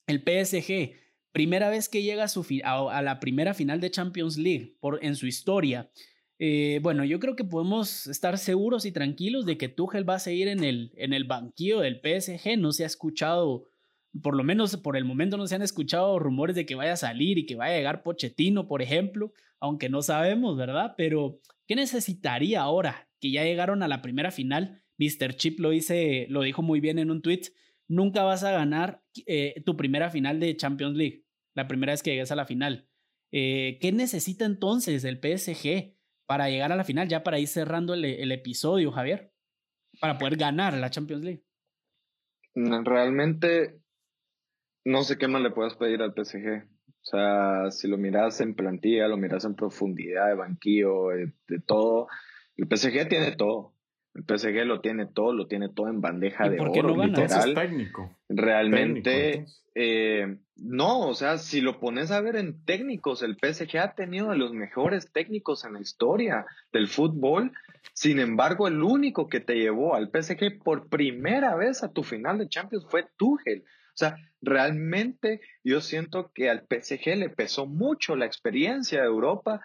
el PSG primera vez que llega a, su a, la primera final de Champions League por, en su historia. Eh, bueno, yo creo que podemos estar seguros y tranquilos de que Tuchel va a seguir en el, en el banquillo del PSG. No se ha escuchado, por lo menos por el momento no se han escuchado rumores de que vaya a salir y que vaya a llegar Pochettino, por ejemplo, aunque no sabemos, ¿verdad? Pero, ¿qué necesitaría ahora que ya llegaron a la primera final? Mr. Chip lo, lo dijo muy bien en un tweet. Nunca vas a ganar eh, tu primera final de Champions League la primera vez que llegues a la final. Eh, ¿Qué necesita entonces el PSG para llegar a la final, ya para ir cerrando el, episodio, Javier? Para poder ganar la Champions League. Mm, realmente no sé qué más le puedes pedir al PSG. O sea, si lo miras en plantilla, lo miras en profundidad de banquillo, de, de todo, el PSG tiene todo. El PSG lo tiene todo, lo tiene todo en bandeja de oro, no literal. técnico. Realmente, eh, no, o sea, si lo pones a ver en técnicos, el PSG ha tenido a los mejores técnicos en la historia del fútbol. Sin embargo, el único que te llevó al PSG por primera vez a tu final de Champions fue Tuchel. O sea, realmente yo siento que al PSG le pesó mucho la experiencia de Europa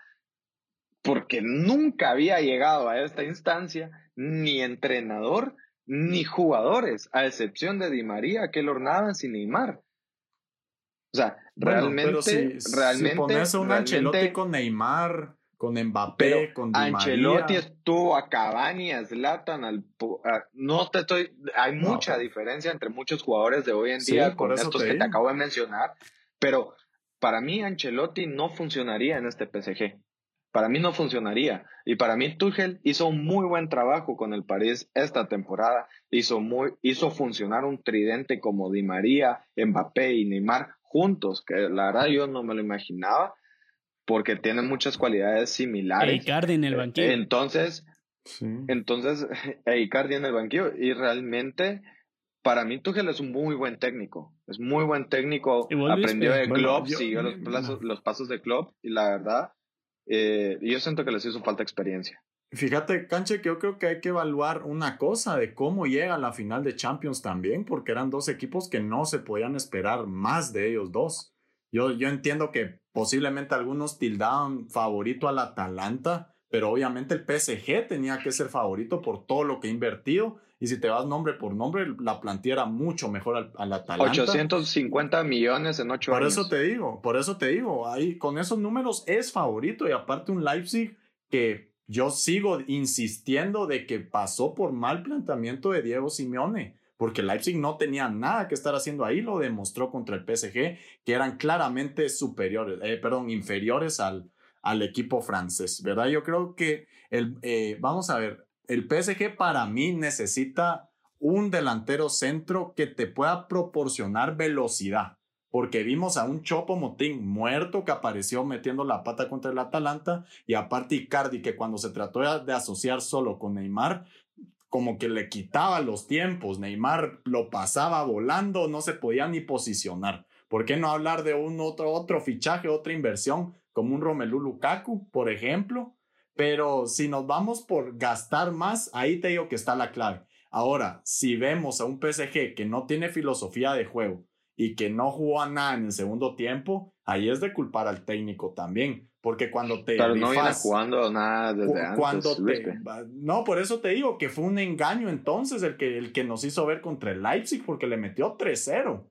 porque nunca había llegado a esta instancia ni entrenador ni jugadores, a excepción de Di María, que lo Navas y Neymar. O sea, realmente, realmente. Si pones a un Ancelotti con Neymar, con Mbappé, con Di Ancelotti estuvo a Cavani, a Zlatan, al, no te estoy, hay mucha diferencia entre muchos jugadores de hoy en día con estos que te acabo de mencionar, pero para mí Ancelotti no funcionaría en este PSG. Para mí no funcionaría. Y para mí Tuchel hizo un muy buen trabajo con el París esta temporada. Hizo, muy, hizo funcionar un tridente como Di María, Mbappé y Neymar juntos, que la verdad yo no me lo imaginaba, porque tienen muchas cualidades similares. Icardi en el banquillo. Entonces, entonces, Icardi en el banquillo. Y realmente, para mí Tuchel es un muy buen técnico. Es muy buen técnico. Aprendió de Klopp, siguió los, los pasos de Klopp. Y la verdad eh, yo siento que les hizo falta experiencia. Fíjate, Canche, que yo creo que hay que evaluar una cosa de cómo llega la final de Champions también, porque eran dos equipos que no se podían esperar más de ellos dos. Yo, yo entiendo que posiblemente algunos tildaban favorito al Atalanta, pero obviamente el PSG tenía que ser favorito por todo lo que ha invertido. Y si te vas nombre por nombre, la plantilla era mucho mejor al, al Atalanta. 850 millones en ocho años. Por eso te digo, por eso te digo, ahí con esos números es favorito y aparte un Leipzig que yo sigo insistiendo de que pasó por mal planteamiento de Diego Simeone, porque Leipzig no tenía nada que estar haciendo ahí, lo demostró contra el PSG, que eran claramente superiores, eh, perdón, inferiores al, al equipo francés, ¿verdad? Yo creo que el, eh, vamos a ver, el PSG para mí necesita un delantero centro que te pueda proporcionar velocidad, porque vimos a un Chopo Motín muerto que apareció metiendo la pata contra el Atalanta y aparte Icardi que cuando se trató de asociar solo con Neymar, como que le quitaba los tiempos, Neymar lo pasaba volando, no se podía ni posicionar. ¿Por qué no hablar de un otro, otro fichaje, otra inversión como un Romelu Lukaku, por ejemplo. Pero si nos vamos por gastar más, ahí te digo que está la clave. Ahora, si vemos a un PSG que no tiene filosofía de juego y que no jugó a nada en el segundo tiempo, ahí es de culpar al técnico también. Porque cuando te. Pero no viene jugando nada desde antes. Cuando no, por eso te digo que fue un engaño entonces el que, el que nos hizo ver contra el Leipzig, porque le metió 3-0.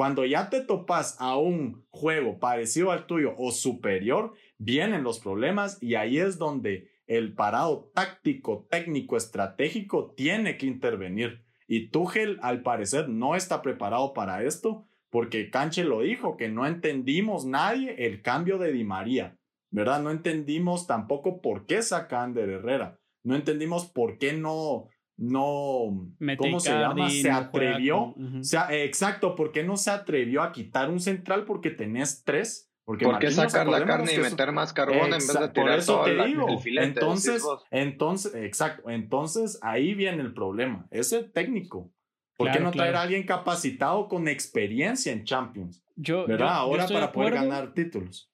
Cuando ya te topas a un juego parecido al tuyo o superior, vienen los problemas y ahí es donde el parado táctico, técnico, estratégico tiene que intervenir. Y Tuchel, al parecer, no está preparado para esto, porque Canche lo dijo, que no entendimos nadie el cambio de Di María, ¿verdad? No entendimos tampoco por qué sacan de Herrera, no entendimos por qué no, no, ¿cómo se llama? Se atrevió, sea, exacto, ¿por qué no se atrevió a quitar un central porque tenés tres? Porque ¿Por qué sacar la carne y meter más carbón en vez de tirar por eso te digo. el filete? Entonces, entonces, exacto, entonces ahí viene el problema, es el técnico. ¿Por qué no traer a alguien capacitado con experiencia en Champions? Yo, ¿Verdad? Ahora para poder ganar títulos.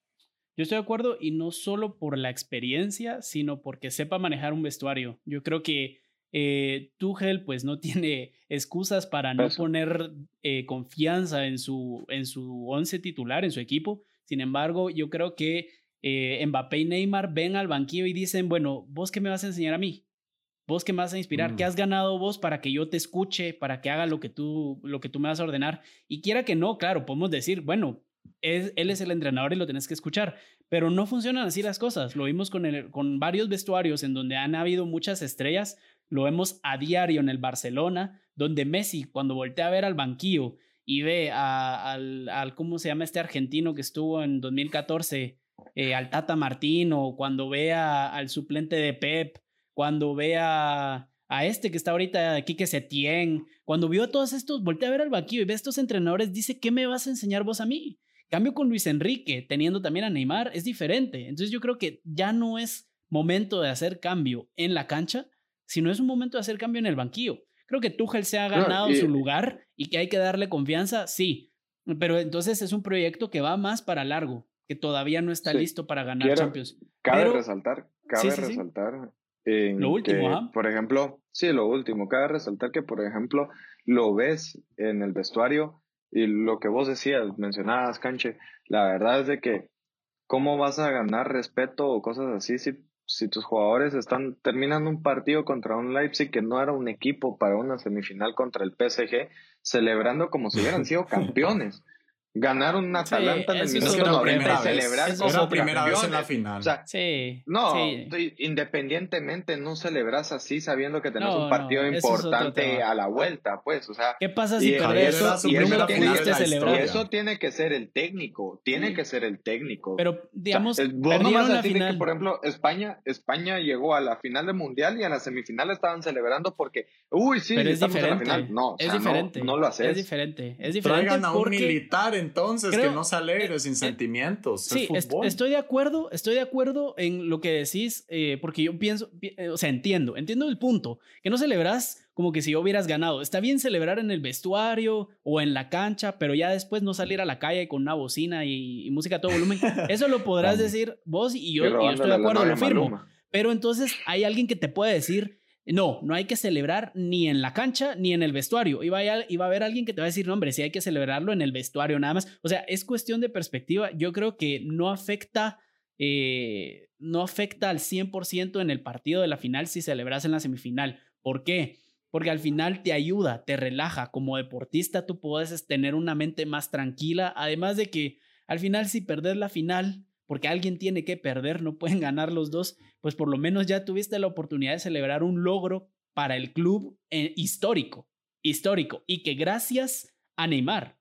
Yo estoy de acuerdo y no solo por la experiencia, sino porque sepa manejar un vestuario. Yo creo que eh, Tuchel pues no tiene excusas para no poner eh, confianza en su, en su once titular, en su equipo. Sin embargo, yo creo que eh, Mbappé y Neymar ven al banquillo y dicen, bueno, ¿vos qué me vas a enseñar a mí? ¿Vos qué me vas a inspirar? ¿Qué mm. has ganado vos para que yo te escuche, para que haga lo que tú, lo que tú me vas a ordenar? Y quiera que no, claro, podemos decir, bueno, es, él es el entrenador y lo tenés que escuchar, pero no funcionan así las cosas. Lo vimos con, el, con varios vestuarios en donde han habido muchas estrellas lo vemos a diario en el Barcelona, donde Messi, cuando voltea a ver al banquillo y ve al, al, ¿cómo se llama este argentino que estuvo en 2014? Eh, al Tata Martino, cuando ve al suplente de Pep, cuando ve a, a este que está ahorita aquí, que Setién, cuando vio a todos estos, voltea a ver al banquillo y ve a estos entrenadores, dice, ¿qué me vas a enseñar vos a mí? Cambio con Luis Enrique, teniendo también a Neymar, es diferente. Entonces yo creo que ya no es momento de hacer cambio en la cancha, si no es un momento de hacer cambio en el banquillo. Creo que Tuchel se ha ganado su lugar y que hay que darle confianza, sí. Pero entonces es un proyecto que va más para largo, que todavía no está listo para ganar Champions. Cabe resaltar, cabe resaltar. lo último, Por ejemplo, sí, lo último. Cabe resaltar que, por ejemplo, lo ves en el vestuario y lo que vos decías, mencionabas, Canche, la verdad es de que cómo vas a ganar respeto o cosas así si si tus jugadores están terminando un partido contra un Leipzig que no era un equipo para una semifinal contra el PSG, celebrando como si hubieran sido campeones. Ganar un Atalanta en el minuto 90 y celebrar como la primera vez en la final. sí, no, independientemente no celebras así sabiendo que tenés un partido importante a la vuelta, pues, o sea. ¿Qué pasa si perdés eso, y, eso tiene, y eso tiene que ser el técnico, tiene que ser el técnico. Pero, digamos, vos no vas a decir que, por ejemplo, España, España llegó a la final del Mundial y a la semifinal estaban celebrando porque, uy, sí, Pero estamos es diferente. en la final. No, es diferente. No, lo haces. Es diferente, es diferente. Traigan a un militar entonces que no se alegre, eh, sin eh, sentimientos. Sí, estoy de acuerdo, estoy de acuerdo en lo que decís, eh, porque yo pienso, o sea, entiendo, entiendo el punto, que no celebras como que si hubieras ganado. Está bien celebrar en el vestuario o en la cancha, pero ya después no salir a la calle con una bocina y, música a todo volumen. Eso lo podrás decir vos y yo, y yo estoy de acuerdo, lo firmo. Pero entonces hay alguien que te puede decir, no, no hay que celebrar ni en la cancha ni en el vestuario. Iba a, haber alguien que te va a decir, no, hombre, sí hay que celebrarlo en el vestuario nada más. O sea, es cuestión de perspectiva. Yo creo que no afecta eh, no afecta al 100% en el partido de la final si celebras en la semifinal. ¿Por qué? Porque al final te ayuda, te relaja. Como deportista tú puedes tener una mente más tranquila, además de que al final si perdes la final, porque alguien tiene que perder, no pueden ganar los dos, pues por lo menos ya tuviste la oportunidad de celebrar un logro para el club eh, histórico, histórico, y que gracias a Neymar,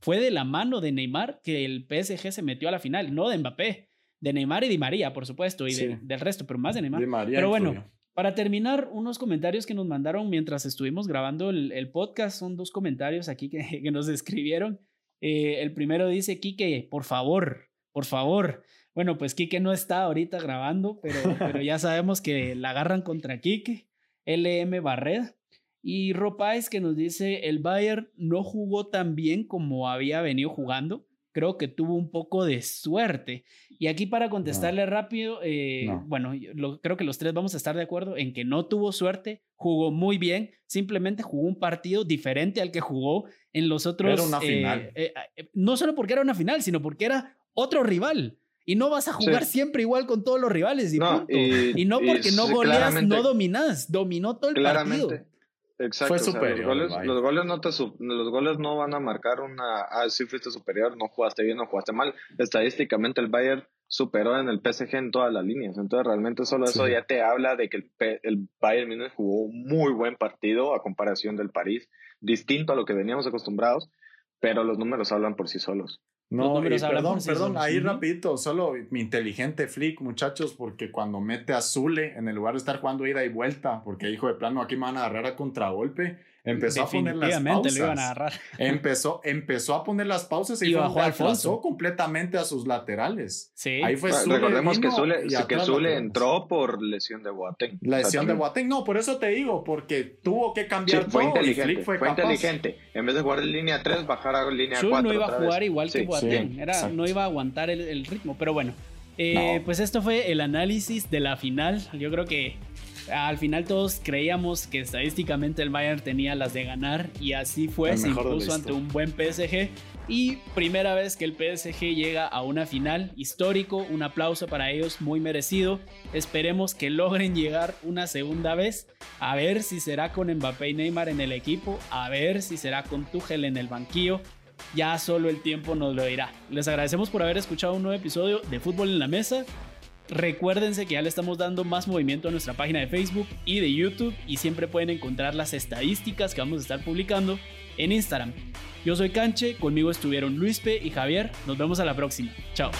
fue de la mano de Neymar que el PSG se metió a la final, no de Mbappé, de Neymar y de María, por supuesto, y del resto, pero más de Neymar. pero bueno, para terminar, unos comentarios que nos mandaron mientras estuvimos grabando el, podcast, son dos comentarios aquí que, que nos escribieron. Eh, el primero dice, Quique, por favor, por favor. Bueno, pues Quique no está ahorita grabando, pero, pero ya sabemos que la agarran contra Quique. LM Barred. Y Ropais que nos dice, el Bayern no jugó tan bien como había venido jugando. Creo que tuvo un poco de suerte. Y aquí para contestarle rápido, eh, bueno, creo que los tres vamos a estar de acuerdo en que no tuvo suerte, jugó muy bien, simplemente jugó un partido diferente al que jugó en los otros. Era una final. Eh, eh, no solo porque era una final, sino porque era otro rival. Y no vas a jugar siempre igual con todos los rivales. Y, no, y, no porque no goleas, no dominas. Dominó todo el claramente, partido. Exacto. Fue superior. los, goles, no te, los goles no van a marcar una. Ah, sí fuiste superior, no jugaste bien, no jugaste mal. Estadísticamente, el Bayern superó en el PSG en todas las líneas. Entonces, realmente, solo eso ya te habla de que el, el Bayern Múnich jugó un muy buen partido a comparación del París, distinto a lo que veníamos acostumbrados, pero los números hablan por sí solos. No, perdón, perdón, ahí rapidito, solo mi inteligente flick, muchachos, porque cuando mete a Zule en el lugar de estar jugando ida y vuelta, porque dijo de plano, aquí me van a agarrar a contragolpe, empezó a poner las pausas. Lo iban a agarrar. Empezó, empezó a poner las pausas y, y completamente a sus laterales. Sí. Ahí fue Zule. Recordemos que Zule, que Zule entró por lesión de Boateng. La lesión de Boateng, no, por eso te digo, porque tuvo que cambiar fue Inteligente, fue, inteligente. En vez de jugar en línea 3, bajar a línea 4. no iba a jugar igual que Boateng, Era, no iba a aguantar el, el ritmo, pero bueno. Eh, Pues esto fue el análisis de la final. Yo creo que al final todos creíamos que estadísticamente el Bayern tenía las de ganar y así fue, se impuso ante un buen PSG y primera vez que el PSG llega a una final histórico, un aplauso para ellos muy merecido. Esperemos que logren llegar una segunda vez, a ver si será con Mbappé y Neymar en el equipo, a ver si será con Tuchel en el banquillo. Ya solo el tiempo nos lo dirá. Les agradecemos por haber escuchado un nuevo episodio de Fútbol en la Mesa. Recuérdense que ya le estamos dando más movimiento a nuestra página de Facebook y de YouTube y siempre pueden encontrar las estadísticas que vamos a estar publicando en Instagram. Yo soy Canche, conmigo estuvieron Luispe y Javier. Nos vemos a la próxima. Chao.